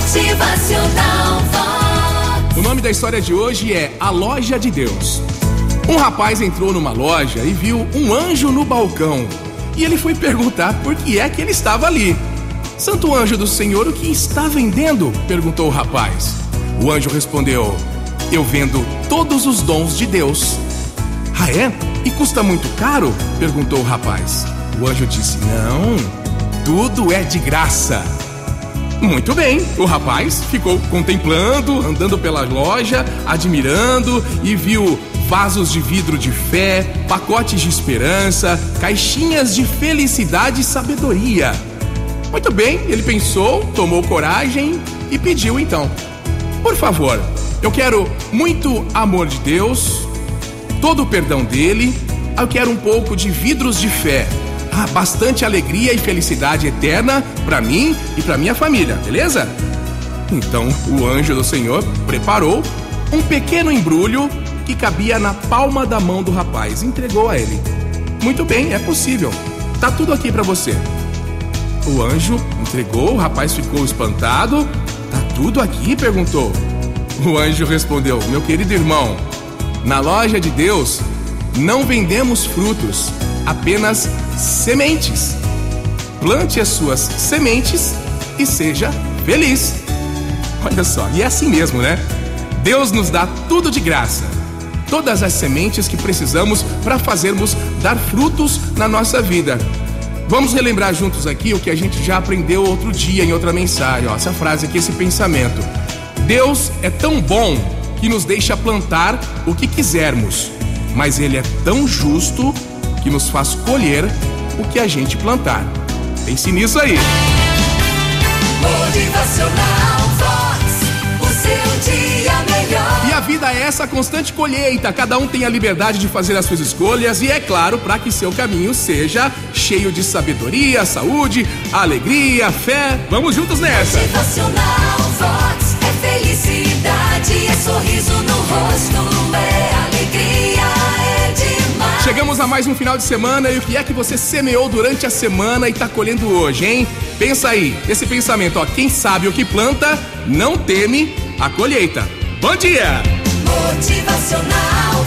Motivacional Vox. O nome da história de hoje é A Loja de Deus. Um rapaz entrou numa loja e viu um anjo no balcão. E ele foi perguntar por que é que ele estava ali. Santo anjo do Senhor, o que está vendendo? perguntou o rapaz. O anjo respondeu: Eu vendo todos os dons de Deus. Ah, é? E custa muito caro? perguntou o rapaz. O anjo disse: Não, tudo é de graça. Muito bem, o rapaz ficou contemplando, andando pela loja, admirando e viu vasos de vidro de fé, pacotes de esperança, caixinhas de felicidade e sabedoria. Muito bem, ele pensou, tomou coragem e pediu então: Por favor, eu quero muito amor de Deus, todo o perdão dele, eu quero um pouco de vidros de fé ah, bastante alegria e felicidade eterna para mim e para minha família, beleza? Então o anjo do Senhor preparou um pequeno embrulho que cabia na palma da mão do rapaz, entregou a ele. Muito bem, é possível. Tá tudo aqui para você. O anjo entregou, o rapaz ficou espantado. Tá tudo aqui? perguntou. O anjo respondeu: Meu querido irmão, na loja de Deus não vendemos frutos, apenas sementes. Plante as suas sementes e seja feliz. Olha só, e é assim mesmo, né? Deus nos dá tudo de graça. Todas as sementes que precisamos para fazermos dar frutos na nossa vida. Vamos relembrar juntos aqui o que a gente já aprendeu outro dia em outra mensagem. Ó, essa frase aqui, esse pensamento. Deus é tão bom que nos deixa plantar o que quisermos, mas Ele é tão justo que nos faz colher o que a gente plantar. Pense nisso aí. Motivacional Vox, o seu dia melhor. E a vida é essa constante colheita. Cada um tem a liberdade de fazer as suas escolhas e é claro, para que seu caminho seja cheio de sabedoria, saúde, alegria, fé. Vamos juntos nessa. Motivacional Chegamos a mais um final de semana e o que é que você semeou durante a semana e tá colhendo hoje, hein? Pensa aí, esse pensamento, ó, quem sabe o que planta, não teme a colheita. Bom dia! Motivacional